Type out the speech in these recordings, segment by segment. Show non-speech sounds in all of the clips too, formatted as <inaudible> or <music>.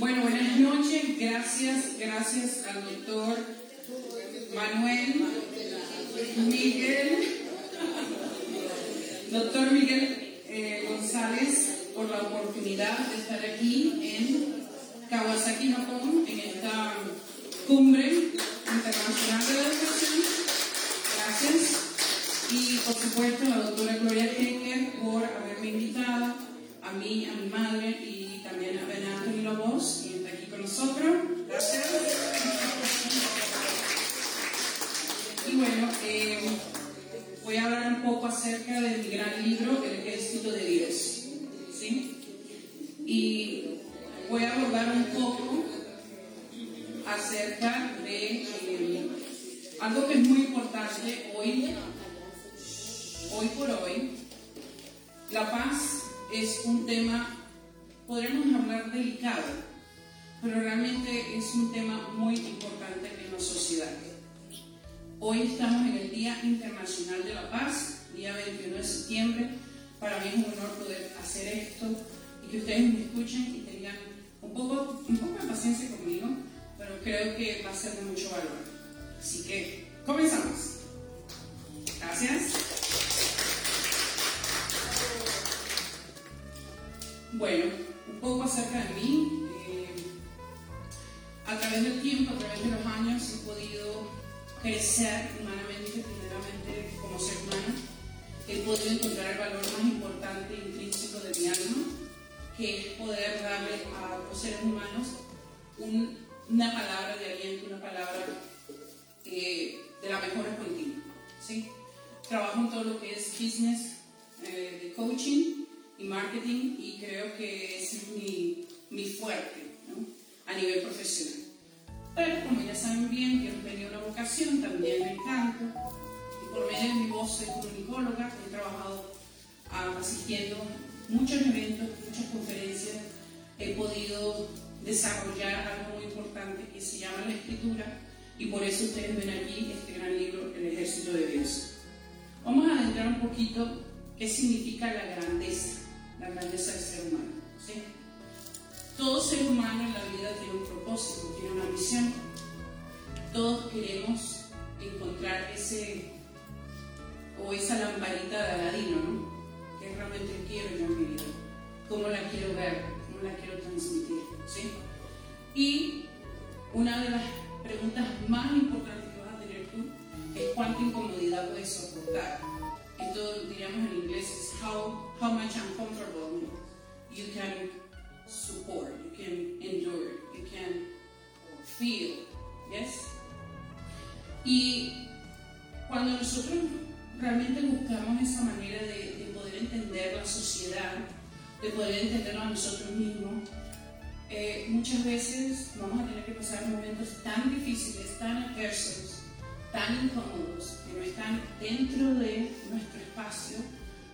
Bueno, buenas noches. Gracias, gracias al doctor Manuel Miguel, doctor Miguel eh, González, por la oportunidad de estar aquí en Kawasaki, Japón, en esta cumbre internacional de educación. Gracias. Y por supuesto a la doctora Gloria Henger por haberme invitado, a mí, a mi madre y también a Ben Anthony Voz, y está aquí con nosotros. Gracias. Y bueno, eh, voy a hablar un poco acerca de mi gran libro, El Ejército de Dios. ¿sí? Y voy a abordar un poco acerca de eh, algo que es muy importante hoy, hoy por hoy. La paz es un tema, podremos hablar delicado, pero realmente es un tema muy importante en la sociedad. Hoy estamos en el Día Internacional de la Paz, día 21 de septiembre. Para mí es un honor poder hacer esto y que ustedes me escuchen y tengan un poco, un poco de paciencia conmigo, pero creo que va a ser de mucho valor. Así que comenzamos. Gracias. Bueno, un poco acerca de mí. Eh, a través del tiempo, a través de los años, he podido crecer humanamente, primeramente como ser humano. He podido encontrar el valor más importante e intrínseco de mi alma, que es poder darle a los seres humanos una palabra de aliento, una palabra eh, de la mejor continua. ¿sí? Trabajo en todo lo que es business, eh, de coaching y marketing y creo que ese es mi, mi fuerte ¿no? a nivel profesional. Pero como ya saben bien, yo tenido una vocación también en canto y por medio de mi voz soy comunicóloga, he trabajado ah, asistiendo muchos eventos, muchas conferencias, he podido desarrollar algo muy importante que se llama la escritura y por eso ustedes ven aquí este gran libro, El Ejército de Dios. Vamos a adentrar un poquito qué significa la grandeza, la grandeza del ser humano. ¿sí? Todo ser humano en la vida tiene un propósito, tiene una misión. Todos queremos encontrar ese o esa lamparita de Aladino, ¿no? Que realmente quiero yo en mi vida. ¿Cómo la quiero ver? ¿Cómo la quiero transmitir? ¿sí? Y una de las preguntas más importantes que vas a tener tú es cuánta incomodidad puedes soportar. Esto diríamos en inglés es how, how much uncomfortable you can support, you can endure, you can feel, yes? Y cuando nosotros realmente buscamos esa manera de, de poder entender la sociedad, de poder entenderlo a nosotros mismos, eh, muchas veces vamos a tener que pasar momentos tan difíciles, tan adversos, tan incómodos, que no están dentro de nuestro espacio,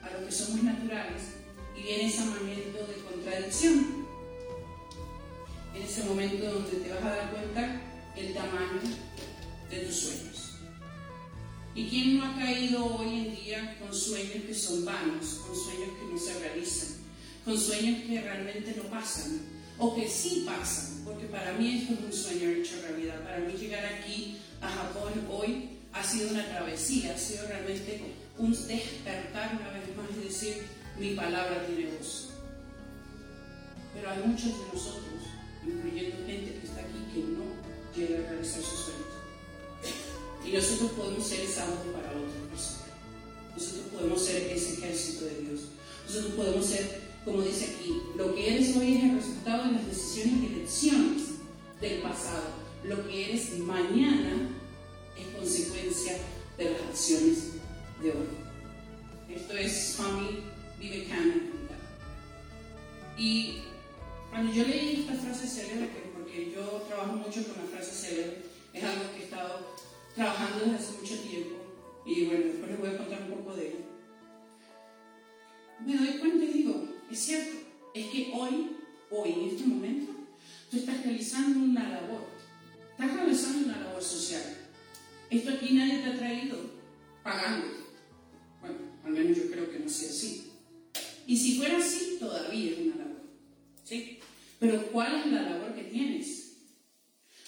a lo que somos naturales, y viene ese momento de contradicción. En ese momento donde te vas a dar cuenta el tamaño de tus sueños. ¿Y quién no ha caído hoy en día con sueños que son vanos, con sueños que no se realizan, con sueños que realmente no pasan, o que sí pasan? Porque para mí esto es un sueño hecho realidad. Para mí llegar aquí a Japón hoy ha sido una travesía, ha sido realmente un despertar una vez más y decir, mi palabra tiene voz. Pero hay muchos de nosotros, incluyendo gente que está aquí, que no llega a realizar sus sueños. Y nosotros podemos ser esa voz para otras personas. Nosotros podemos ser ese ejército de Dios. Nosotros podemos ser, como dice aquí, lo que eres hoy es el resultado de las decisiones y elecciones del pasado. Lo que eres mañana es consecuencia de las acciones de hoy. Esto es Swami Vivekananda. Y cuando yo leí esta frase célebre, porque yo trabajo mucho con la frase célebre, es algo que he estado trabajando desde hace mucho tiempo, y bueno, después les voy a contar un poco de ello. Me doy cuenta y digo, es cierto, es que hoy, hoy, en este momento, tú estás realizando una labor, estás realizando una labor social. Esto aquí nadie te ha traído pagando. Al menos yo creo que no sea así. Y si fuera así, todavía es una labor. ¿Sí? Pero ¿cuál es la labor que tienes.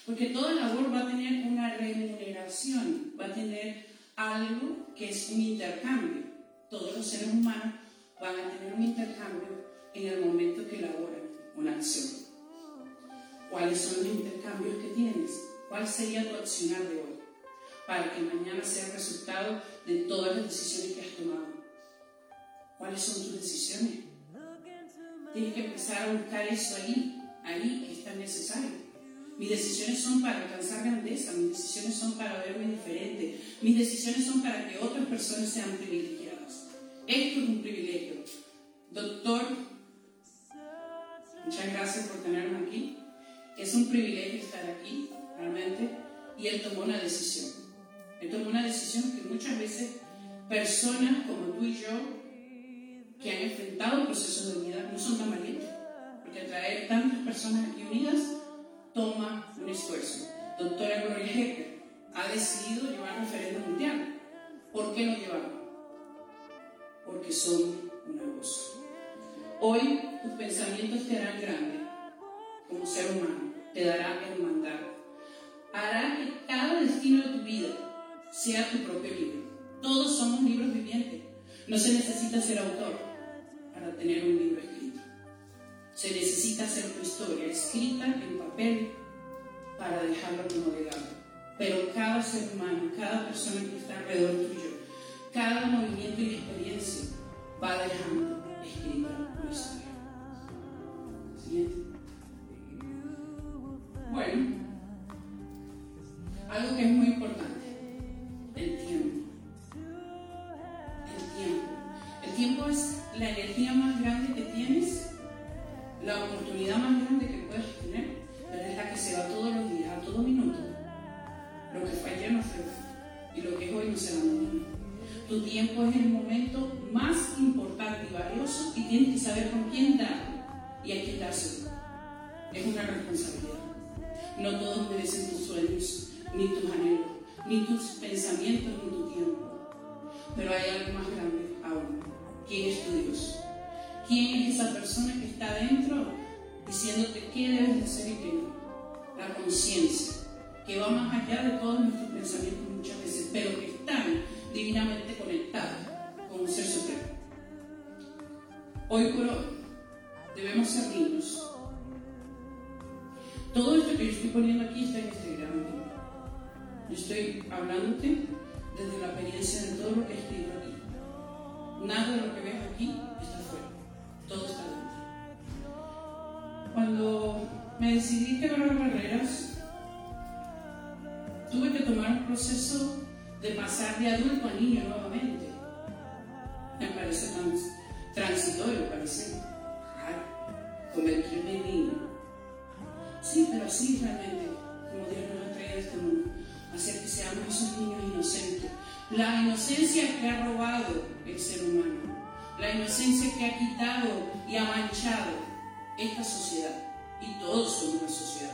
Porque toda labor va a tener una remuneración, va a tener algo que es un intercambio. Todos los seres humanos van a tener un intercambio en el momento que elaboran una acción. ¿Cuáles son los intercambios que tienes? ¿Cuál sería tu accionar de hoy? Para que mañana sea el resultado de todas las decisiones que has tomado. ¿Cuáles son tus decisiones? Tienes que empezar a buscar eso ahí, ahí que es tan necesario. Mis decisiones son para alcanzar grandeza, mis decisiones son para verme diferente, mis decisiones son para que otras personas sean privilegiadas. Esto es un privilegio. Doctor, muchas gracias por tenerme aquí. Es un privilegio estar aquí, realmente. Y él tomó una decisión. Él tomó una decisión que muchas veces personas como tú y yo que han enfrentado procesos de unidad no son tan valientes, porque traer tantas personas aquí unidas toma un esfuerzo. Doctora Hecker ha decidido llevar referéndum mundial. ¿Por qué lo llevaron? Porque son una voz. Hoy tus pensamientos te harán grande como ser humano, te dará hermandad. Hará que cada destino de tu vida sea tu propio libro. Todos somos libros vivientes. No se necesita ser autor para tener un libro escrito. Se necesita hacer tu historia escrita en papel para dejarlo como legado. Pero cada ser humano, cada persona que está alrededor tuyo, cada movimiento y experiencia va dejando escrita una historia. Siguiente. Bueno, algo que es muy importante, el tiempo. El tiempo. El tiempo es la energía más grande que tienes, la oportunidad más grande que puedes tener, pero es la que se va todos los días, a todo minuto. Lo que fue ayer no fue y lo que es hoy no será mañana. Tu tiempo es el momento más importante y valioso y tienes que saber con quién darlo y a quién dárselo. Es una responsabilidad. No todos merecen tus sueños, ni tus anhelos, ni tus pensamientos, ni tu tiempo. Pero hay algo más grande aún quién es tu Dios. ¿Quién es esa persona que está dentro diciéndote qué debes de hacer y qué no? La conciencia, que va más allá de todos nuestros pensamientos muchas veces, pero que están divinamente conectada con un ser supremo. Hoy por hoy debemos ser niños. Todo esto que yo estoy poniendo aquí está en este gran. Yo estoy hablándote desde la experiencia de todo lo que he escrito aquí. Nada de lo que ves aquí está fuera, todo está dentro. Cuando me decidí quebrar barreras, tuve que tomar un proceso de pasar de adulto a niño nuevamente. Me parece tan transitorio, parece raro, convertirme en niño. Sí, pero así realmente, como Dios nos ha traído este mundo, hacer que seamos esos niños inocentes la inocencia que ha robado el ser humano, la inocencia que ha quitado y ha manchado esta sociedad. Y todos somos una sociedad.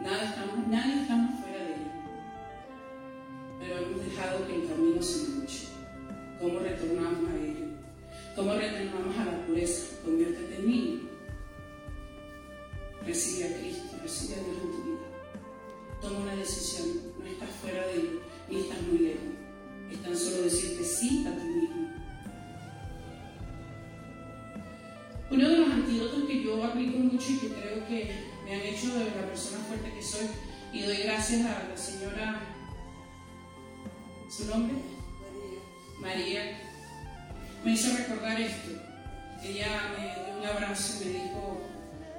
Nada estamos, nadie estamos fuera de ella. Pero hemos dejado que el camino se manche. ¿Cómo retornamos a ello? ¿Cómo retornamos a la pureza? Conviértete en niño. Recibe a Cristo, recibe a Dios en tu vida. Toma una decisión, no estás fuera de él y estás muy lejos. Es tan solo decirte sí a ti mismo. Uno de los antídotos que yo aplico mucho y que creo que me han hecho de la persona fuerte que soy, y doy gracias a la señora, ¿su nombre? María. María. Me hizo recordar esto. Ella me dio un abrazo y me dijo,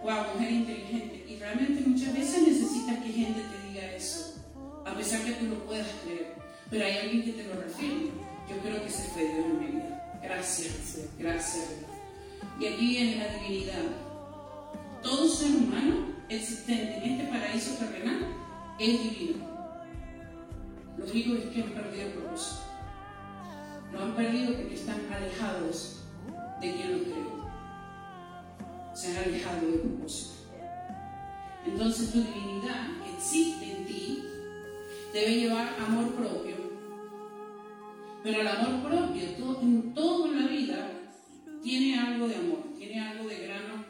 wow, mujer inteligente. Y realmente muchas veces necesitas que gente te diga eso a pesar que tú lo puedas creer. Pero hay alguien que te lo refiere. Yo creo que se fue Dios en mi vida. Gracias, gracias. Y aquí en la divinidad, todo ser humano existente en este paraíso terrenal es divino. Lo único es que han perdido el propósito. Lo han perdido porque están alejados de quien lo creó. Se han alejado del propósito. Entonces tu divinidad existe en ti debe llevar amor propio. Pero el amor propio, en todo en la vida, tiene algo de amor, tiene algo de grano,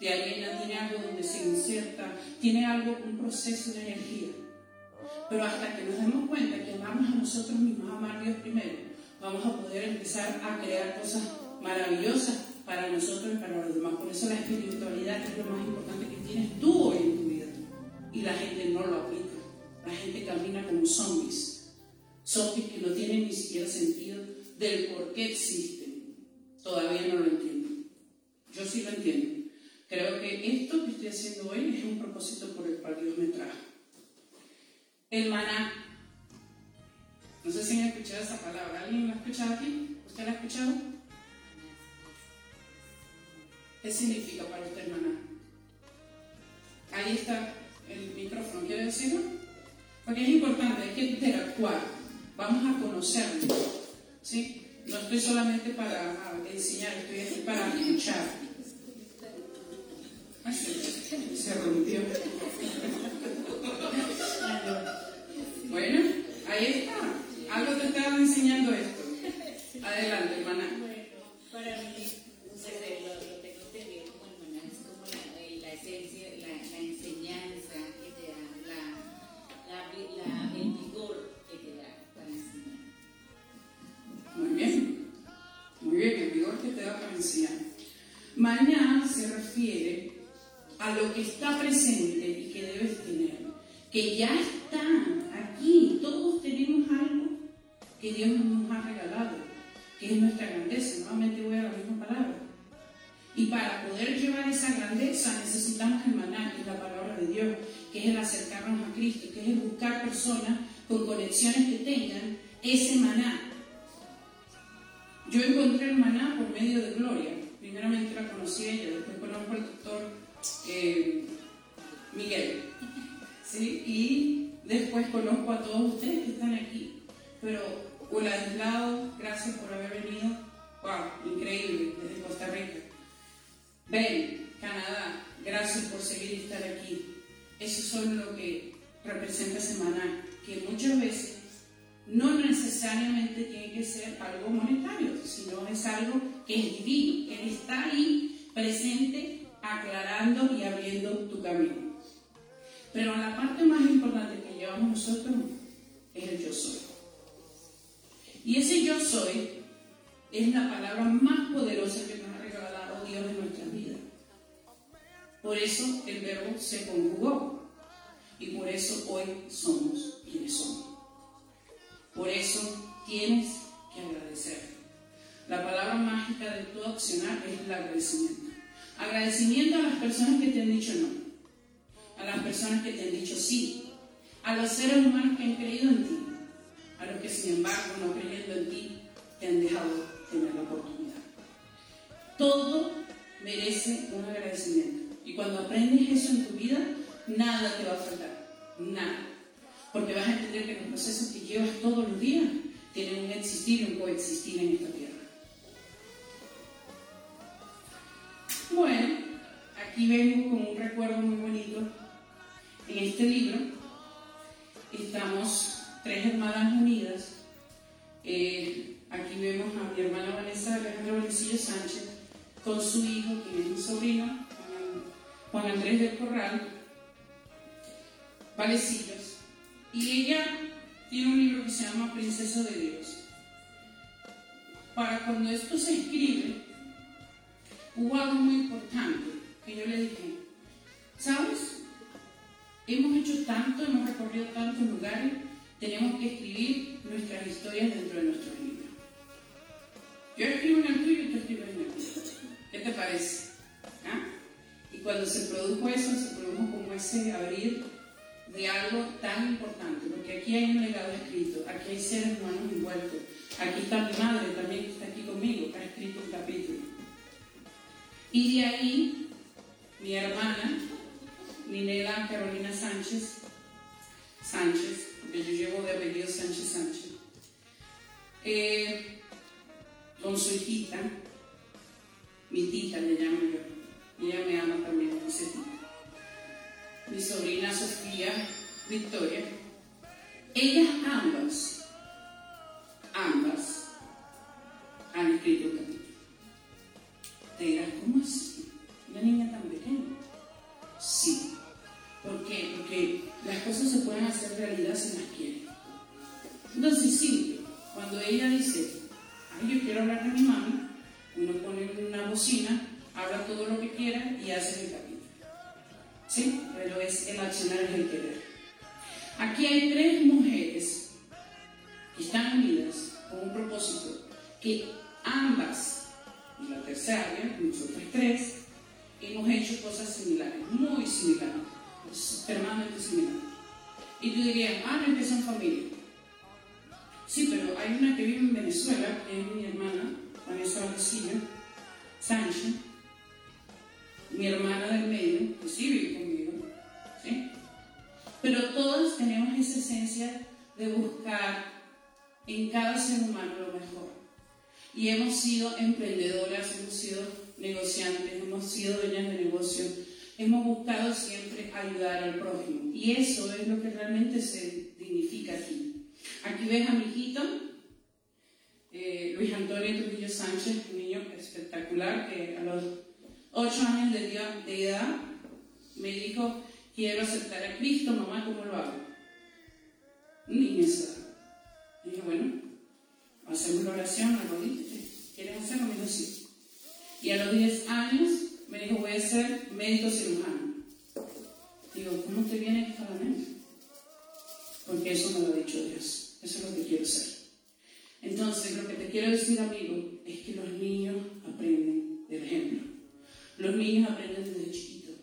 de arena, tiene algo donde se inserta, tiene algo, un proceso de energía. Pero hasta que nos demos cuenta que amamos a nosotros mismos, amar a Dios primero, vamos a poder empezar a crear cosas maravillosas para nosotros y para los demás. Por eso la espiritualidad es lo más importante que tienes tú hoy en tu vida. Y la gente no lo aplica. La gente camina como zombies. Zombies que no tienen ni siquiera sentido del por qué existen. Todavía no lo entiendo. Yo sí lo entiendo. Creo que esto que estoy haciendo hoy es un propósito por el cual Dios me trajo. El maná. No sé si han escuchado esa palabra. ¿Alguien la ha escuchado aquí? ¿Usted la ha escuchado? ¿Qué significa para usted maná? Ahí está el micrófono, ¿quiere decirlo? Porque es importante, hay que interactuar. Vamos a conocerlo. ¿sí? No estoy solamente para enseñar, estoy aquí para escuchar. Se rompió. Bueno, ahí está. Algo te estaba enseñando esto. Adelante, hermana. Bueno, para mí, lo, lo tengo entendido como el maná, es como la, eh, la esencia, Maná se refiere a lo que está presente y que debes tener, que ya está aquí. Todos tenemos algo que Dios nos ha regalado, que es nuestra grandeza. Nuevamente voy a la misma palabra. Y para poder llevar esa grandeza necesitamos el maná, que es la palabra de Dios, que es el acercarnos a Cristo, que es el buscar personas con conexiones que tengan ese maná. Yo encontré el maná por medio de Gloria. Primeramente la conocí ella, después conozco al doctor eh, Miguel. <laughs> ¿sí? Y después conozco a todos ustedes que están aquí. Pero Lado, gracias por haber venido. ¡Wow! Increíble, desde Costa Rica. Ben, Canadá, gracias por seguir y estar aquí. Eso son lo que representa Semana, que muchas veces no necesariamente tiene que ser algo monetario, sino es algo que es divino, que está ahí presente, aclarando y abriendo tu camino. Pero la parte más importante que llevamos nosotros es el yo soy. Y ese yo soy es la palabra más poderosa que nos ha regalado Dios en nuestra vida. Por eso el verbo se conjugó y por eso hoy somos quienes somos. Por eso tienes que agradecer. La palabra mágica de todo accionar es el agradecimiento. Agradecimiento a las personas que te han dicho no, a las personas que te han dicho sí, a los seres humanos que han creído en ti, a los que sin embargo no creyendo en ti te han dejado tener la oportunidad. Todo merece un agradecimiento. Y cuando aprendes eso en tu vida, nada te va a faltar. Nada. Porque vas a entender que los procesos que llevas todos los días tienen un existir y un coexistir en esta tierra. Bueno, aquí vengo con un recuerdo muy bonito. En este libro estamos tres hermanas unidas. Eh, aquí vemos a mi hermana Vanessa Alejandro Valecillo Sánchez con su hijo, que es mi sobrino, Juan Andrés del Corral Valecillos. Y ella tiene un libro que se llama Princesa de Dios. Para cuando esto se escribe, hubo algo muy importante que yo le dije, ¿sabes? Hemos hecho tanto, hemos recorrido tantos lugares, tenemos que escribir nuestras historias dentro de nuestros libros. Yo escribo en el tuyo y tú escribes en el tuyo. ¿Qué te parece? ¿Ah? Y cuando se produjo eso, se produjo como ese abrir de algo tan importante, porque aquí hay un legado escrito, aquí hay seres humanos envueltos, aquí está mi madre también que está aquí conmigo, ha escrito un capítulo. Y de ahí, mi hermana, Ninela Carolina Sánchez, Sánchez, porque yo llevo de apellido Sánchez Sánchez, eh, con su hijita, mi tita le llamo yo, ella me ama también, dice tita mi sobrina Sofía Victoria, ellas ambas, ambas, emprendedoras, hemos sido negociantes, hemos sido dueñas de negocio, hemos buscado siempre ayudar al prójimo. Y eso es lo que realmente se dignifica aquí. Aquí ves a mi hijito, eh, Luis Antonio Trujillo Sánchez, un niño espectacular que a los 8 años de, edad me dijo, quiero aceptar a Cristo, mamá, ¿cómo lo hago? Ni esa Dije, bueno, hacemos la oración, arrodíllate. Y a los 10 años me dijo, voy a ser médico cirujano. Digo, ¿cómo te viene esto a la mente? Porque eso me lo ha dicho Dios. Eso es lo que quiero ser. Entonces, lo que te quiero decir, amigo, es que los niños aprenden del ejemplo. Los niños aprenden desde chiquitos.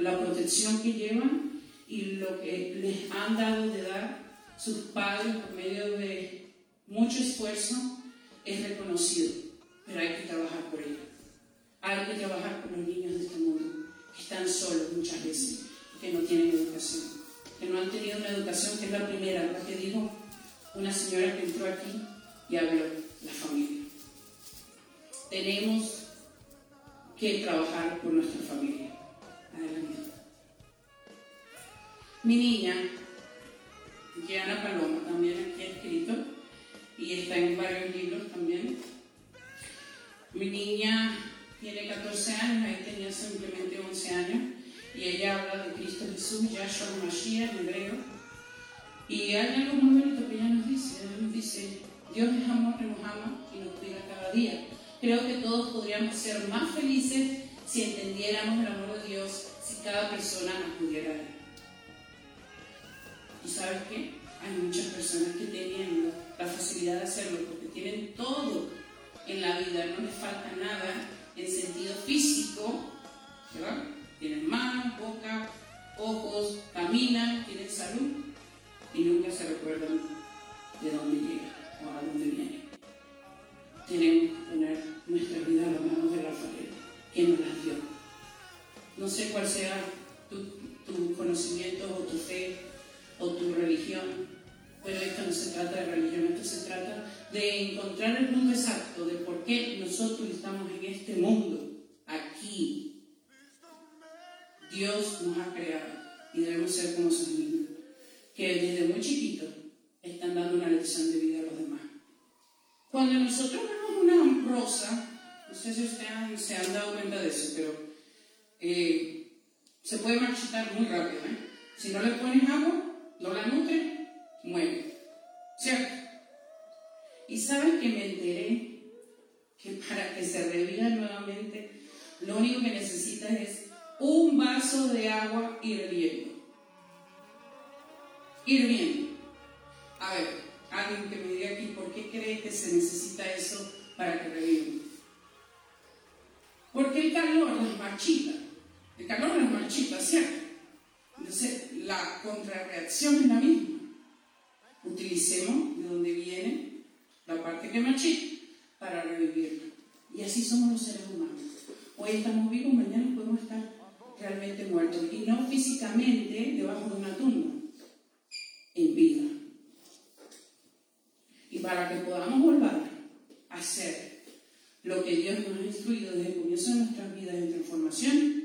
La protección que llevan y lo que les han dado de dar sus padres por medio de mucho esfuerzo es reconocido, pero hay que trabajar por ello. Hay que trabajar por los niños de este mundo, que están solos muchas veces, que no tienen educación, que no han tenido una educación que es la primera, la que dijo una señora que entró aquí y habló, la familia. Tenemos que trabajar por nuestra familia. Adelante. Mi niña, Diana Paloma, también aquí escrito, y está en varios libros también. Mi niña tiene 14 años, ahí tenía simplemente 11 años, y ella habla de Cristo Jesús, Yahshua Mashiach en hebreo. Y hay algo muy bonito que ella nos dice, ella nos dice, Dios es amor nos ama y nos cuida cada día. Creo que todos podríamos ser más felices si entendiéramos el amor de Dios, si cada persona acudiera a Él. ¿Y sabes qué? Hay muchas personas que teniendo la facilidad de hacerlo porque tienen todo en la vida, no les falta nada en sentido físico, ¿verdad? Tienen manos, boca, ojos, caminan, tienen salud y nunca se recuerdan de dónde llegan o a dónde vienen. Tenemos que poner nuestra vida a las manos del alfarero, que nos las dio. No sé cuál sea tu, conocimiento o tu fe o tu religión, pero esto no se trata de religión, esto se trata de encontrar el punto exacto de por qué nosotros estamos en este mundo, aquí. Dios nos ha creado y debemos ser como sus niños, que desde muy chiquitos están dando una lección de vida a los demás. Cuando nosotros vemos una rosa, no sé si ustedes se han dado cuenta de eso, pero eh, se puede marchitar muy rápido. ¿eh? Si no le pones agua, no la nutre, muere. ¿Cierto? Y saben que me enteré que para que se reviva nuevamente, lo único que necesita es un vaso de agua hirviendo. Hirviendo. A ver, alguien que me diga aquí, ¿por qué cree que se necesita eso para que reviva? Porque el calor nos marchita. El calor nos marchita, ¿cierto? Entonces, la contrarreacción es la misma. Utilicemos de donde viene la parte que marchita para revivirla. Y así somos los seres humanos. Hoy estamos vivos, mañana podemos estar realmente muertos. Y no físicamente debajo de una tumba, en vida. Y para que podamos volver a hacer lo que Dios nos ha instruido desde el comienzo de nuestras vidas en transformación,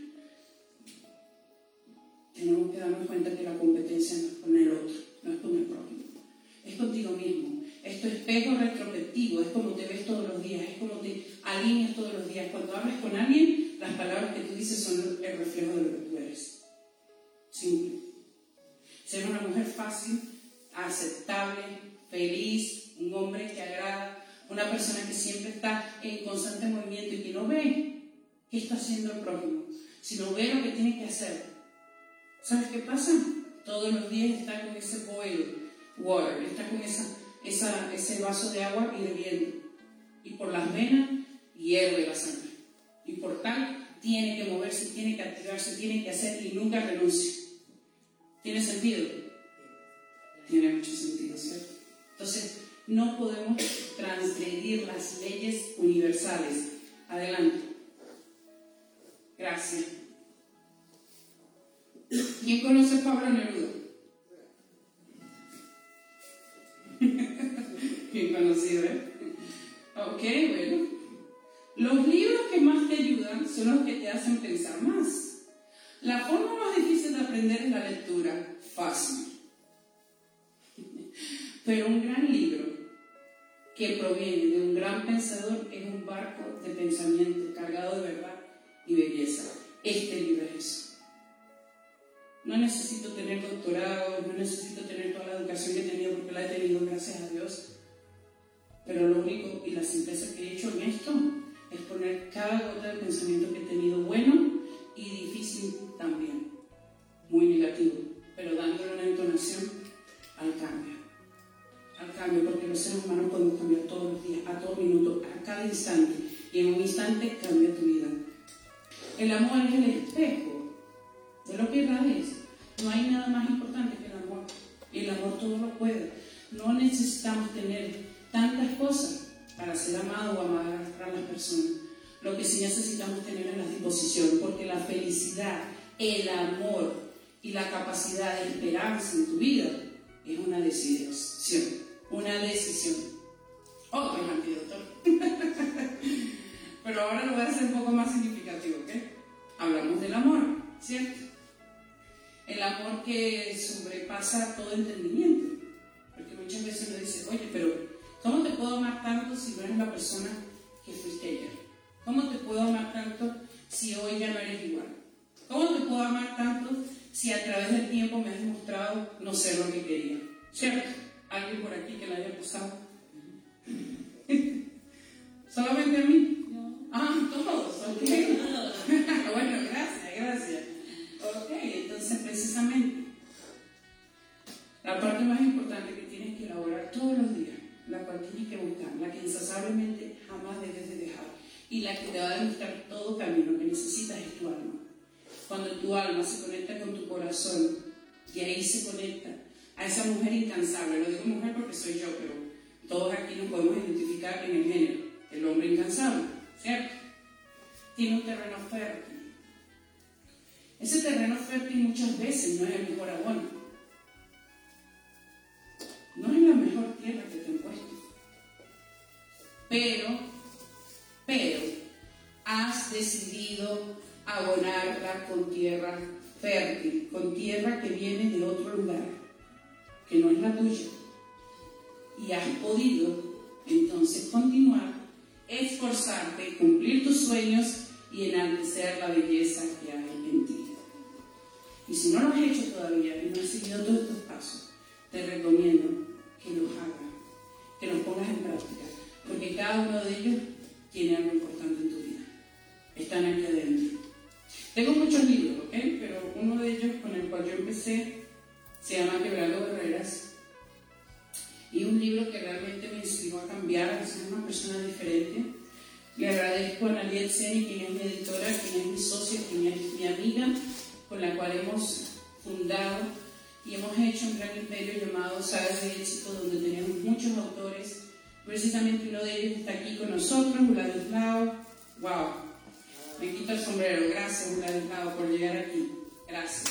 tenemos que darnos cuenta que la competencia no es con el contigo mismo. Es tu espejo retrospectivo, es como te ves todos los días, es como te alineas todos los días. Cuando hablas con alguien, las palabras que tú dices son el reflejo de lo que tú eres. ser una mujer fácil, aceptable, feliz, un hombre que agrada, una persona que siempre está en constante movimiento y que no ve qué está haciendo el prójimo, sino ve lo que tiene que hacer. ¿Sabes qué pasa? Todos los días está con ese boil water, está con esa, ese vaso de agua hirviendo. Y por las venas hierve la sangre. Y por tal tiene que moverse, tiene que activarse, tiene que hacer y nunca renuncia. ¿Tiene sentido? Tiene mucho sentido, ¿cierto? Entonces, no podemos transgredir las leyes universales. Adelante. Gracias. ¿Quién conoce a Pablo Neruda? Bien conocido, ¿eh? Ok, bueno. Los libros que más te ayudan son los que te hacen pensar más. La forma más difícil de aprender es la lectura. Fácil. <laughs> Pero un gran libro que proviene de un gran pensador es un barco de pensamiento cargado de verdad y belleza. Este libro es eso. No necesito tener doctorado, no necesito tener toda la educación que he tenido porque la he tenido gracias a Dios. Pero lo único y la simpleza que he hecho en esto es poner cada gota de pensamiento que he tenido bueno y difícil también, muy negativo, pero dándole una entonación al cambio. Al cambio, porque los seres humanos podemos cambiar todos los días, a todo minuto, a cada instante, y en un instante cambia tu vida. El amor es el espejo de lo que es. No hay nada más importante que el amor. Y el amor todo lo puede. No necesitamos tener tantas cosas para ser amado o amar a las personas. Lo que sí necesitamos tener es la disposición, porque la felicidad, el amor y la capacidad de esperanza en tu vida es una decisión, una decisión. Otro oh, antídoto. <laughs> Pero ahora lo voy a hacer un poco más significativo, ¿ok? Hablamos del amor, ¿cierto? El amor que sobrepasa todo entendimiento. Tanto si no eres la persona que fuiste ayer? ¿Cómo te puedo amar tanto si hoy ya no eres igual? ¿Cómo te puedo amar tanto si a través del tiempo me has demostrado no ser lo que quería? ¿Cierto? ¿Alguien por aquí que la haya pasado? <laughs> ¿Solamente a mí? No. Ah, todos, ok. <laughs> bueno, gracias, gracias. Ok, entonces precisamente, la parte más importante que tienes que elaborar todos los días la cual tienes que buscar, la que insaciablemente jamás debes de dejar y la que te va a demostrar todo camino que necesitas es tu alma. Cuando tu alma se conecta con tu corazón y ahí se conecta a esa mujer incansable, lo digo mujer porque soy yo, pero todos aquí nos podemos identificar en el género, el hombre incansable, ¿cierto? Tiene un terreno fértil. Ese terreno fértil muchas veces no es el mejor abono no es la mejor tierra que. Pero, pero, has decidido abonarla con tierra fértil, con tierra que viene de otro lugar, que no es la tuya. Y has podido entonces continuar, esforzarte, cumplir tus sueños y enaltecer la belleza que hay en ti. Y si no lo has hecho todavía y no has seguido todos estos pasos, te recomiendo que los hagas, que los pongas en práctica, cada uno de ellos tiene algo importante en tu vida. Están aquí adentro. Tengo muchos libros, ¿ok? Pero uno de ellos con el cual yo empecé se llama Quebrando Barreras. Y un libro que realmente me inspiró a cambiar, a ser una persona diferente. Le agradezco a Naliet Seni, quien es mi editora, quien es mi socia, quien es mi amiga, con la cual hemos fundado y hemos hecho un gran imperio llamado Sagas de Éxito, donde tenemos muchos autores. Precisamente uno de ellos está aquí con nosotros, Vladislao. ¡Wow! Me quito el sombrero. Gracias, Vladislao, por llegar aquí. Gracias.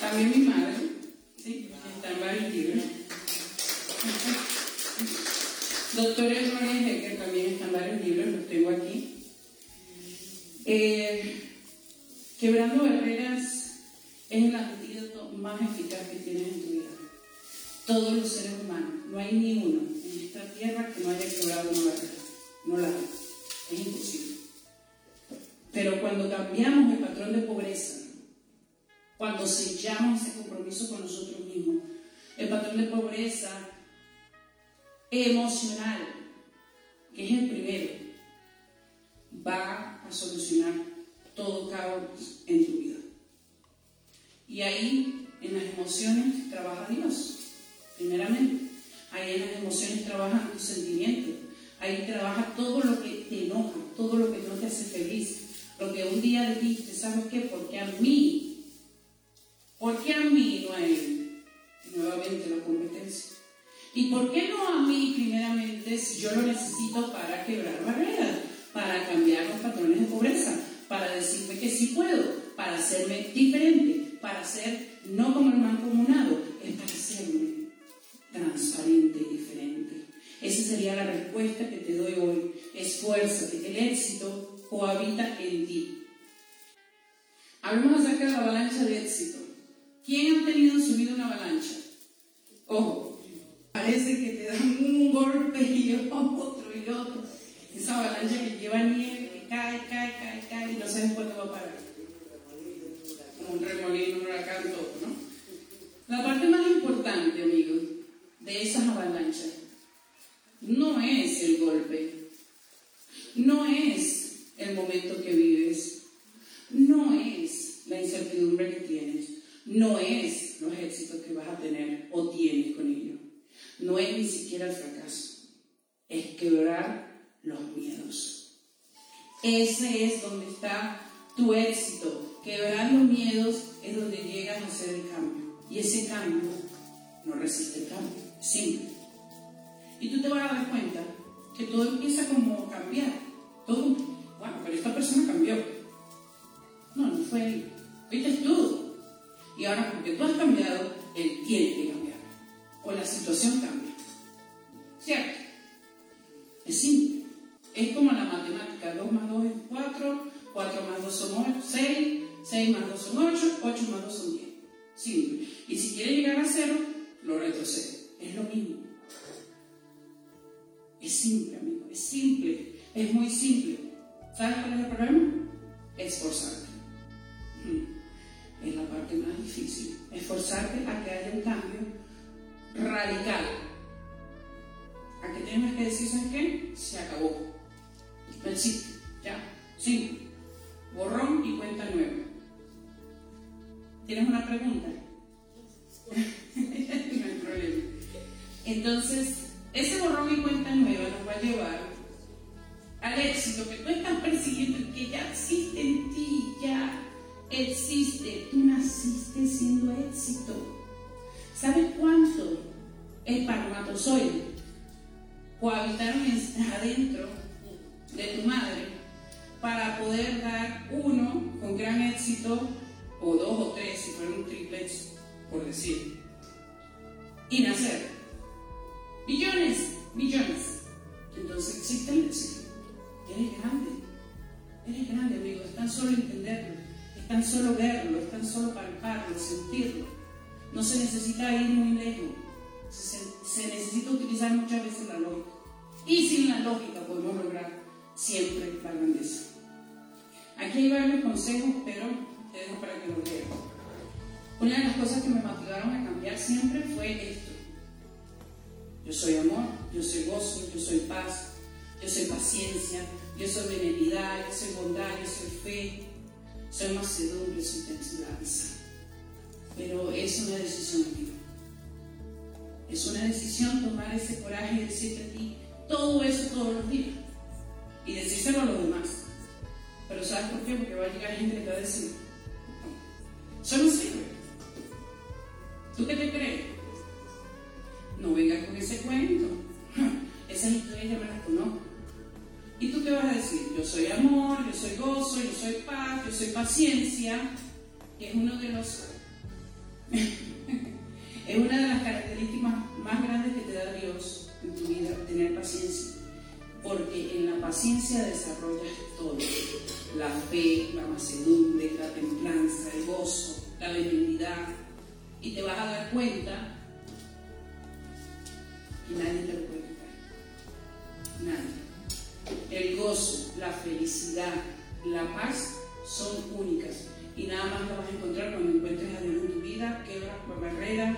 También mi madre, ¿sí? está en varios libros. Doctor Gloria Hecker también está en varios libros, los tengo aquí. Eh, Quebrando barreras es el antídoto más eficaz que tienes en tu vida. Todos los seres humanos, no hay ni uno en esta tierra que no haya quebrado una barrera. No la hay. Es imposible. Pero cuando cambiamos el patrón de pobreza cuando sellamos ese compromiso con nosotros mismos. El patrón de pobreza emocional, que es el primero, va a solucionar todo caos en tu vida. Y ahí, en las emociones, trabaja Dios, primeramente. Ahí en las emociones trabajan tus sentimientos. Ahí trabaja todo lo que te enoja, todo lo que no te hace feliz. Lo que un día dijiste, ¿sabes qué? Porque a mí, porque a mí no a él. Nuevamente la competencia. ¿Y por qué no a mí primeramente si yo lo necesito para quebrar barreras, para cambiar los patrones de pobreza, para decirme que sí puedo, para hacerme diferente, para ser no como el mancomunado, es para hacerme transparente y diferente? Esa sería la respuesta que te doy hoy. Esfuérzate, que el éxito cohabita en ti. Hablemos acerca de la avalancha de éxito. ¿Quién ha tenido en su vida una avalancha? Ojo, parece que te dan un golpe y <laughs> otro y otro. Esa avalancha que lleva nieve, que cae, cae, cae, cae y no sabes cuándo va a parar. Como un remolino, un huracán, todo, ¿no? La parte más importante, amigos, de esas avalanchas. No es el golpe, no es el momento que vives, no es la incertidumbre que tienes, no es los éxitos que vas a tener o tienes con ello, no es ni siquiera el fracaso, es quebrar los miedos. Ese es donde está tu éxito. Quebrar los miedos es donde llegas a hacer el cambio. Y ese cambio no resiste el cambio, simple. Y tú te vas a dar cuenta que todo empieza como a cambiar. Todo, bueno, pero esta persona cambió. No, no fue él. Fuiste tú. Y ahora porque tú has cambiado, él tiene que cambiar. O la situación cambia. ¿Cierto? Es simple. Es como la matemática. 2 más 2 es 4, 4 más 2 son 6, 6 más 2 son 8, 8 más 2 son 10. Simple. Y si quiere llegar a 0, lo retrocede. Es lo mismo. Es simple, amigo, es simple, es muy simple. ¿Sabes cuál es el problema? Esforzarte. Mm. Es la parte más difícil. Esforzarte a que haya un cambio radical. A que tienes que decir, ¿sabes qué? Se acabó. No existe. Ya. Simple. Borrón y cuenta nueva. ¿Tienes una pregunta? <laughs> no hay problema. Entonces, ese borrón y cuenta nueva nos va a llevar al éxito que tú estás persiguiendo y que ya existe en ti, ya existe. Tú naciste siendo éxito. ¿Sabes cuánto espermatozoides cohabitaron adentro de tu madre para poder dar uno con gran éxito, o dos o tres si fueron triplets, por decir, y nacer? Millones, millones. Entonces existe el éxito. Eres grande. Eres grande, amigo. Es tan solo entenderlo. Es tan solo verlo. Es tan solo palparlo, sentirlo. No se necesita ir muy lejos. Se, se necesita utilizar muchas veces la lógica. Y sin la lógica podemos lograr siempre la grandeza. Aquí hay varios consejos, pero te dejo para que lo veas. Una de las cosas que me motivaron a cambiar siempre fue esto yo soy amor, yo soy gozo, yo soy paz, yo soy paciencia, yo soy benignidad, yo soy bondad, yo soy fe, soy macedumbre, soy templanza. Pero es una decisión mía. Es una decisión tomar ese coraje y decirte a ti todo eso todos los días. Y decírselo a los demás. Pero ¿sabes por qué? Porque va a llegar gente que te va a decir, eso no sirve. ¿Tú qué te crees? No venga con ese cuento. <laughs> Esa historia ya me la conozco. ¿Y tú qué vas a decir? Yo soy amor, yo soy gozo, yo soy paz, yo soy paciencia, es uno de los <laughs> es una de las características más grandes que te da Dios en tu vida, tener paciencia. Porque en la paciencia desarrollas todo. La fe, la macedumbre, la templanza, el gozo, la benignidad. Y te vas a dar cuenta y nadie te lo puede quitar. Nadie. El gozo, la felicidad, la paz son únicas y nada más las vas a encontrar cuando encuentres a Dios en tu vida, quebras por barrera,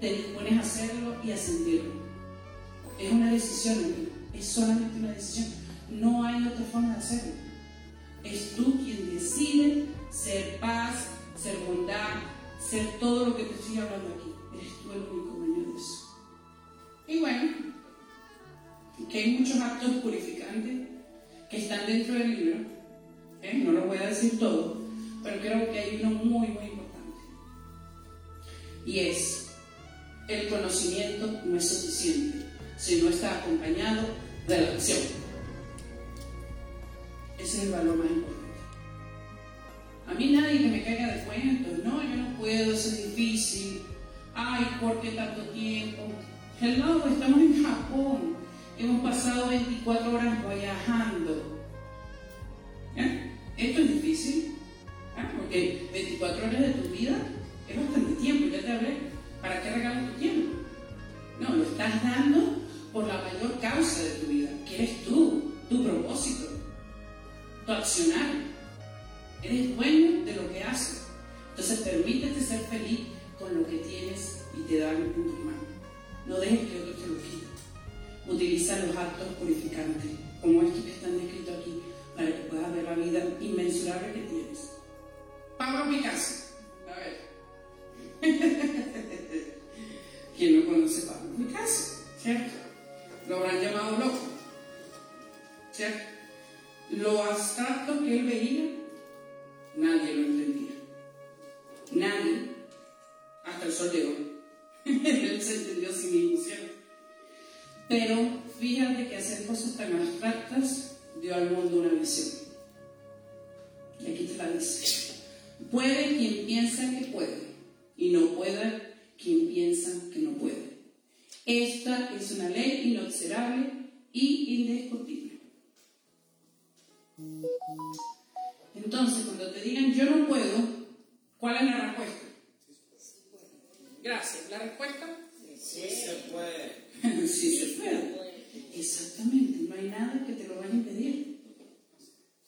te dispones a hacerlo y a sentirlo. Es una decisión, amigo. es solamente una decisión. No hay otra forma de hacerlo. Es tú quien decide ser paz, ser bondad, ser todo lo que te estoy hablando aquí. Eres tú el único. Y bueno, que hay muchos actos purificantes que están dentro del libro. ¿eh? No lo voy a decir todo, pero creo que hay uno muy, muy importante. Y es, el conocimiento no es suficiente si no está acompañado de la acción. Ese es el valor más importante. A mí nadie que me caiga de cuentos, no, yo no puedo, eso es difícil. Ay, ¿por qué tanto tiempo? Hello, estamos en Japón. Hemos pasado 24 horas viajando. ¿Eh? Esto es difícil, ¿eh? porque 24 horas de tu vida es bastante tiempo, ya te hablé. ¿Para qué regalas tu tiempo? No, lo estás dando por la mayor causa de tu vida, que eres tú, tu propósito, tu accionar. Eres dueño de lo que haces. Entonces permítete ser feliz con lo que tienes y te dan en tu mano. No dejes que otro te lo quite. Utiliza los actos purificantes, como estos que están descritos aquí, para que puedas ver la vida inmensurable que tienes. Pablo Picasso. A ver. <laughs> ¿Quién no conoce a Pablo Picasso? ¿Cierto? Lo habrán llamado loco. ¿Cierto? Lo abstracto que él veía Nadie lo entendía. Nadie, hasta el sol de hoy. Él se entendió sin ¿cierto? Pero fíjate que hacer cosas tan abstractas dio al mundo una visión. Y aquí te la dice. Puede quien piensa que puede, y no puede quien piensa que no puede. Esta es una ley inobserable y indiscutible. Entonces, cuando te digan yo no puedo, ¿cuál es la respuesta? Gracias. ¿La respuesta? Sí se puede. sí se puede. <laughs> Exactamente. No hay nada que te lo vaya a impedir.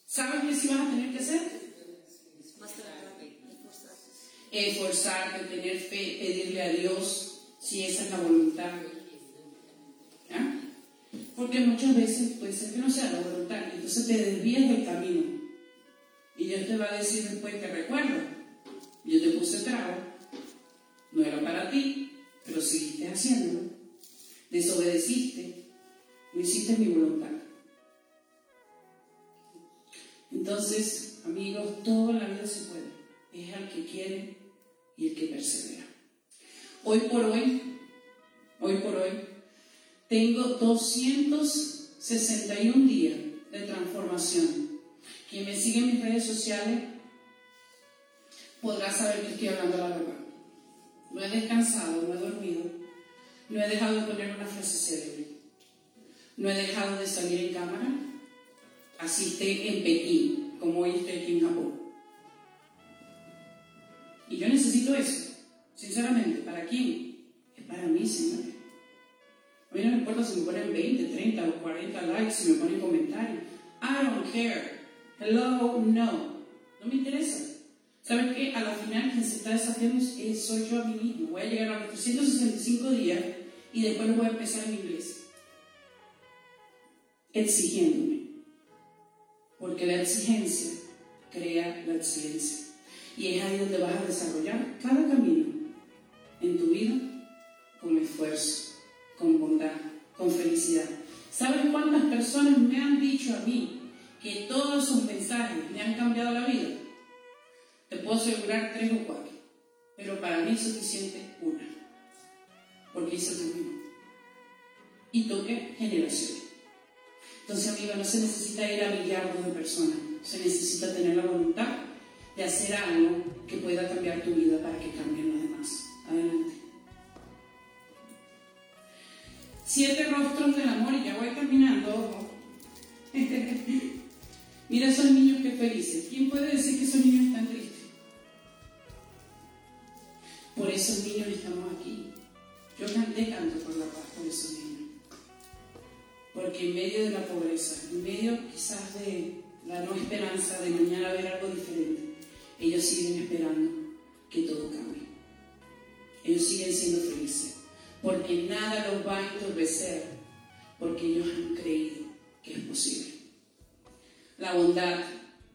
¿Sabes qué sí vas a tener que hacer? Esforzarte, tener fe, pedirle a Dios si esa es la voluntad. ¿Ah? Porque muchas veces puede ser que no sea la voluntad, entonces te desvías del camino. Y Dios te va a decir después, te recuerdo, yo te puse trago, no era para ti, pero seguiste haciéndolo, desobedeciste, no hiciste mi voluntad. Entonces, amigos, toda la vida se puede. Es al que quiere y el que persevera. Hoy por hoy, hoy por hoy, tengo 261 días de transformación quien me sigue en mis redes sociales podrá saber que estoy hablando la verdad. No he descansado, no he dormido, no he dejado de poner una frase célebre, no he dejado de salir en cámara, así esté en Pekín, como hoy estoy aquí en Japón. Y yo necesito eso, sinceramente, ¿para quién? Es para mí, Señor. A mí no me importa si me ponen 20, 30 o 40 likes, si me ponen comentarios. I don't care. Hello, no. No me interesa. ¿Saben qué? A la final quien se está desafiando soy yo a mí mismo. Voy a llegar a los 365 días y después lo voy a empezar en inglés. Exigiéndome. Porque la exigencia crea la excelencia. Y es ahí donde vas a desarrollar cada camino en tu vida con esfuerzo, con bondad, con felicidad. ¿Saben cuántas personas me han dicho a mí que todos sus mensajes me han cambiado la vida, te puedo asegurar tres o cuatro, pero para mí es suficiente una, porque hice el camino y toque generaciones. Entonces, amiga, no se necesita ir a millardos de personas, se necesita tener la voluntad de hacer algo que pueda cambiar tu vida para que cambien los demás. Adelante. Siete rostros del amor, y ya voy terminando, <laughs> Mira esos niños que felices. ¿Quién puede decir que esos niños están Por esos niños estamos aquí. Yo canté canto por la paz por esos niños. Porque en medio de la pobreza, en medio quizás de, la no esperanza de mañana ver algo diferente, ellos siguen esperando que todo cambie. Ellos siguen siendo felices, porque nada los va a entorpecer, porque ellos han creído que es posible. La bondad,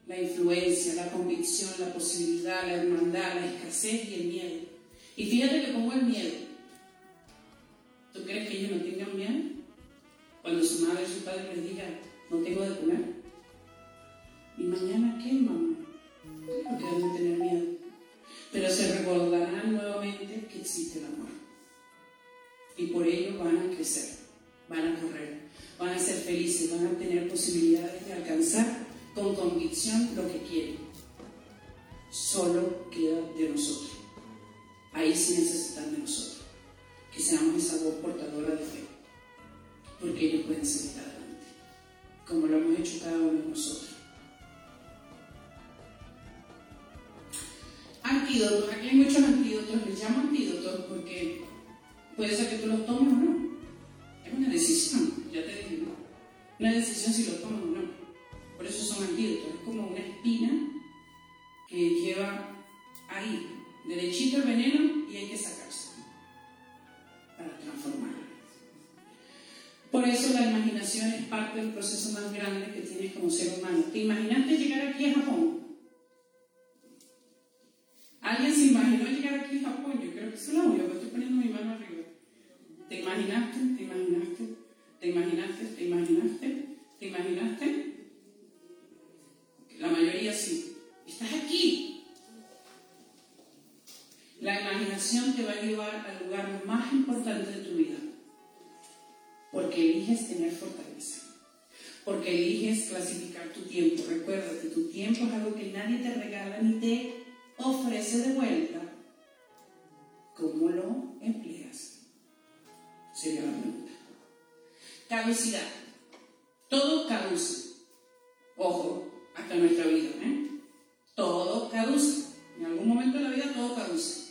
la influencia, la convicción, la posibilidad, la hermandad, la escasez y el miedo. Y fíjate que pongo el miedo. ¿Tú crees que ellos no tengan miedo? Cuando su madre y su padre les digan, no tengo de comer. ¿Y mañana qué, mamá? Porque deben tener miedo. Pero se recordarán nuevamente que existe el amor. Y por ello van a crecer, van a correr, van a ser felices, van a tener posibilidades de alcanzar con convicción lo que quieren. Solo queda de nosotros. Ahí sí necesitan de nosotros. Que seamos esa voz portadora de fe. Porque ellos pueden seguir adelante. Como lo hemos hecho cada uno de nosotros. Antídotos. Aquí hay muchos antídotos. Les llamo antídotos porque puede ser que tú los tomes o no. Es una decisión. Ya te dije, ¿no? Una decisión si los tomas o no. Por eso son antídotos. Es como una espina que lleva ahí, derechito el veneno y hay que sacarse para transformarlo. Por eso la imaginación es parte del proceso más grande que tienes como ser humano. ¿Te imaginaste llegar aquí a Japón? ¿Alguien se imaginó llegar aquí a Japón? Yo creo que es la única, estoy poniendo mi mano arriba. ¿Te imaginaste? ¿Te imaginaste? ¿Te imaginaste? ¿Te imaginaste? ¿Te imaginaste? La mayoría sí. Estás aquí. La imaginación te va a llevar al lugar más importante de tu vida. Porque eliges tener fortaleza. Porque eliges clasificar tu tiempo. Recuerda que tu tiempo es algo que nadie te regala ni te ofrece de vuelta. ¿Cómo lo empleas? Sería la pregunta. Caducidad. Todo caduce. Ojo, hasta nuestra vida. ¿eh? Todo caduce. En algún momento de la vida todo caduce.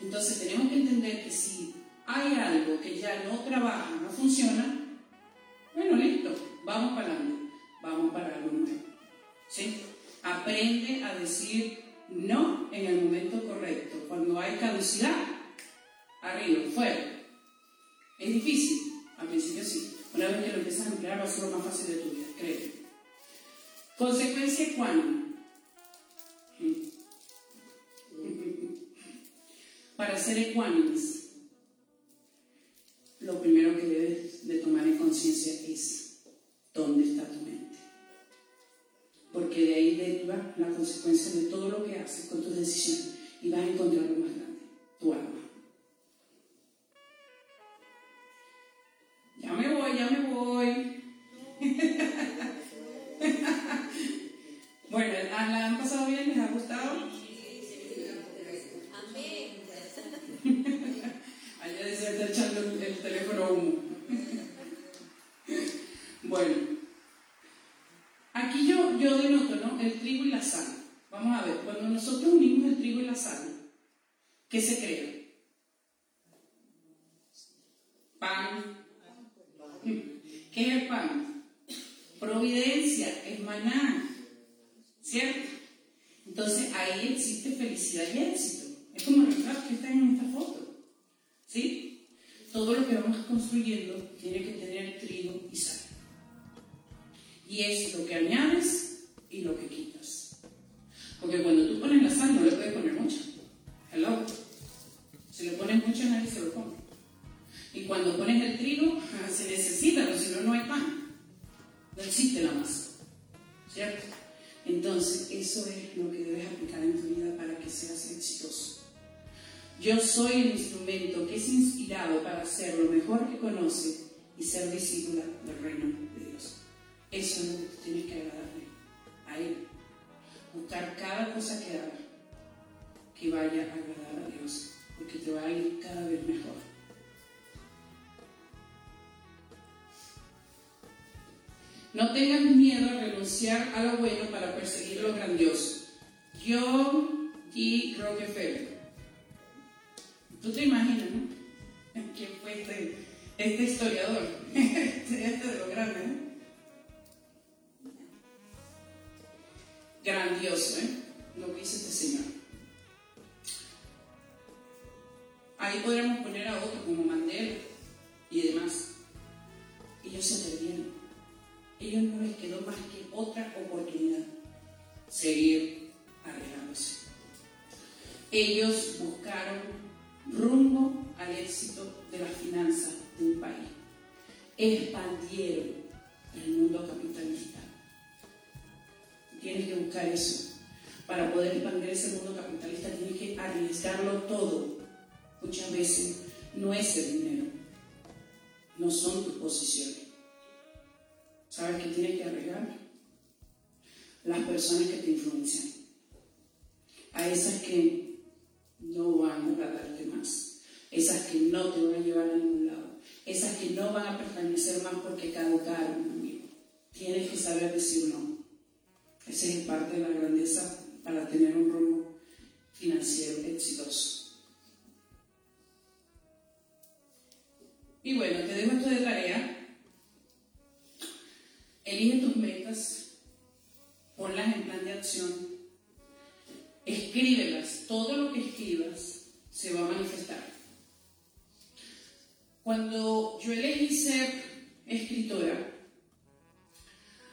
Entonces tenemos que entender que si hay algo que ya no trabaja, no funciona, bueno, listo, vamos para adelante, vamos para algo nuevo. ¿sí? Aprende a decir no en el momento correcto. Cuando hay caducidad, arriba, fuera. Es difícil, al principio sí. Una vez que lo empiezas a emplear va a ser lo más fácil de tu vida, créeme. Consecuencia ecuánime. Para ser ecuánimes, lo primero que debes de tomar en conciencia es dónde está tu mente. Porque de ahí deriva la consecuencia de todo lo que haces con tus decisiones y vas a encontrar lo más grande, tu alma. Ya me voy, ya me voy. <laughs> bueno, ¿la han pasado bien? ¿Les ha gustado? Bueno, aquí yo, yo denoto, ¿no? El trigo y la sal. Vamos a ver, cuando nosotros unimos el trigo y la sal, ¿qué se crea? Pan. ¿Qué es el pan? Providencia, es maná. ¿Cierto? Entonces ahí existe felicidad y éxito. Es como el que está en esta foto. ¿Sí? Todo lo que vamos construyendo Y es lo que añades renunciar a lo bueno para perseguir lo grandioso. John G. Rockefeller. ¿Tú te imaginas, no? <laughs> ¿Quién fue este, este historiador? <laughs> este de lo grande, ¿no? Las personas que Cuando yo elegí ser escritora,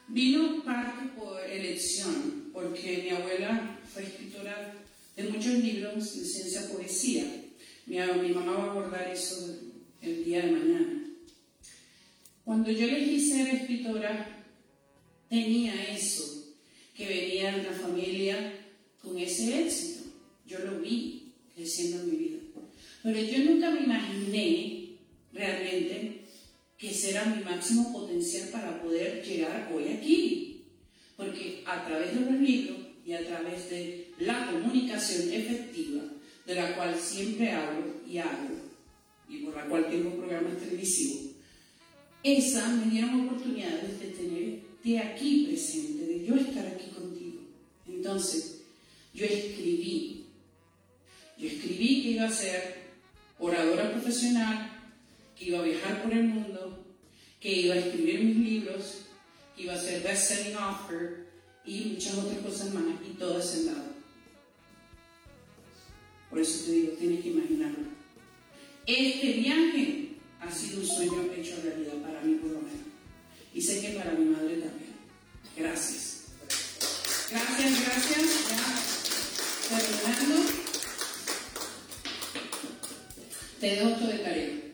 vino parte por elección, porque mi abuela fue escritora de muchos libros de ciencia poesía. Mi, mi mamá va a abordar eso el día de mañana. Cuando yo elegí ser escritora, tenía eso, que venía de una familia con ese éxito. Yo lo vi creciendo en mi vida. Pero yo nunca me imaginé realmente que ese era mi máximo potencial para poder llegar hoy aquí. Porque a través de los libros y a través de la comunicación efectiva, de la cual siempre hablo y hago, y por la cual tengo programas televisivos, esa me dieron oportunidades de tenerte aquí presente, de yo estar aquí contigo. Entonces, yo escribí, yo escribí que iba a ser oradora profesional, que iba a viajar por el mundo, que iba a escribir mis libros, que iba a ser best-selling author y muchas otras cosas más, y todas en dado. Por eso te digo, tienes que imaginarlo. Este viaje ha sido un sueño hecho realidad para mí por lo menos. Y sé que para mi madre también. Gracias. Gracias, gracias. Ya terminando. Te dejo esto de tarea.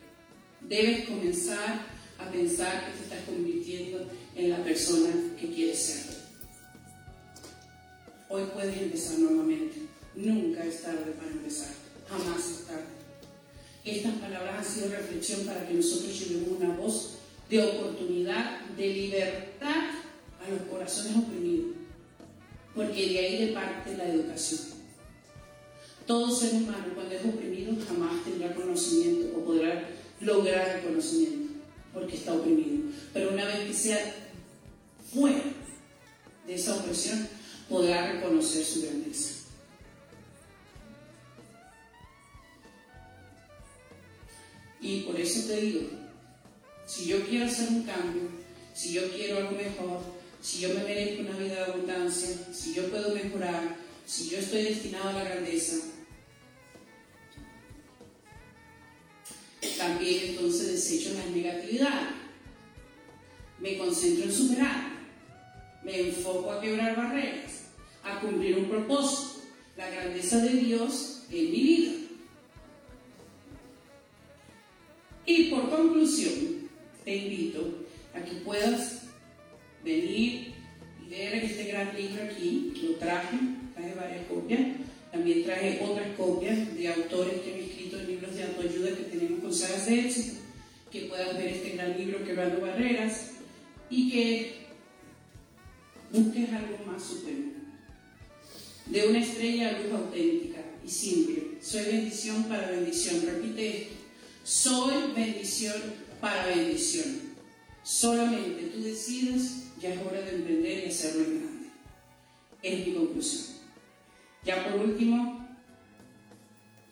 Debes comenzar a pensar que te estás convirtiendo en la persona que quieres ser. Hoy puedes empezar nuevamente. Nunca es tarde para empezar. Jamás es tarde. Estas palabras han sido reflexión para que nosotros llevemos una voz de oportunidad, de libertad a los corazones oprimidos. Porque de ahí de parte la educación. Todo ser humano cuando es oprimido jamás tendrá conocimiento o podrá lograr el conocimiento porque está oprimido. Pero una vez que sea fuera de esa opresión, podrá reconocer su grandeza. Y por eso te digo, si yo quiero hacer un cambio, si yo quiero algo mejor, si yo me merezco una vida de abundancia, si yo puedo mejorar, si yo estoy destinado a la grandeza, también entonces desecho las negatividades. Me concentro en superar, me enfoco a quebrar barreras, a cumplir un propósito, la grandeza de Dios en mi vida. Y por conclusión, te invito a que puedas venir y leer este gran libro aquí. Lo traje, traje varias copias. También traje otras copias de autores que con de éxito. Que puedas ver este gran libro Quebrando Barreras y que busques algo más supremo. De una estrella a luz auténtica y simple. Soy bendición para bendición. Repite esto. Soy bendición para bendición. Solamente tú decides, ya es hora de emprender y hacerlo en grande. Es mi conclusión. Ya por último,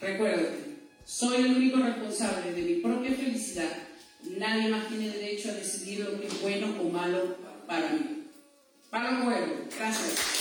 recuérdate, soy el único responsable de mi propia felicidad. Nadie más tiene derecho a decidir lo que es bueno o malo para mí. Para el juego. Gracias.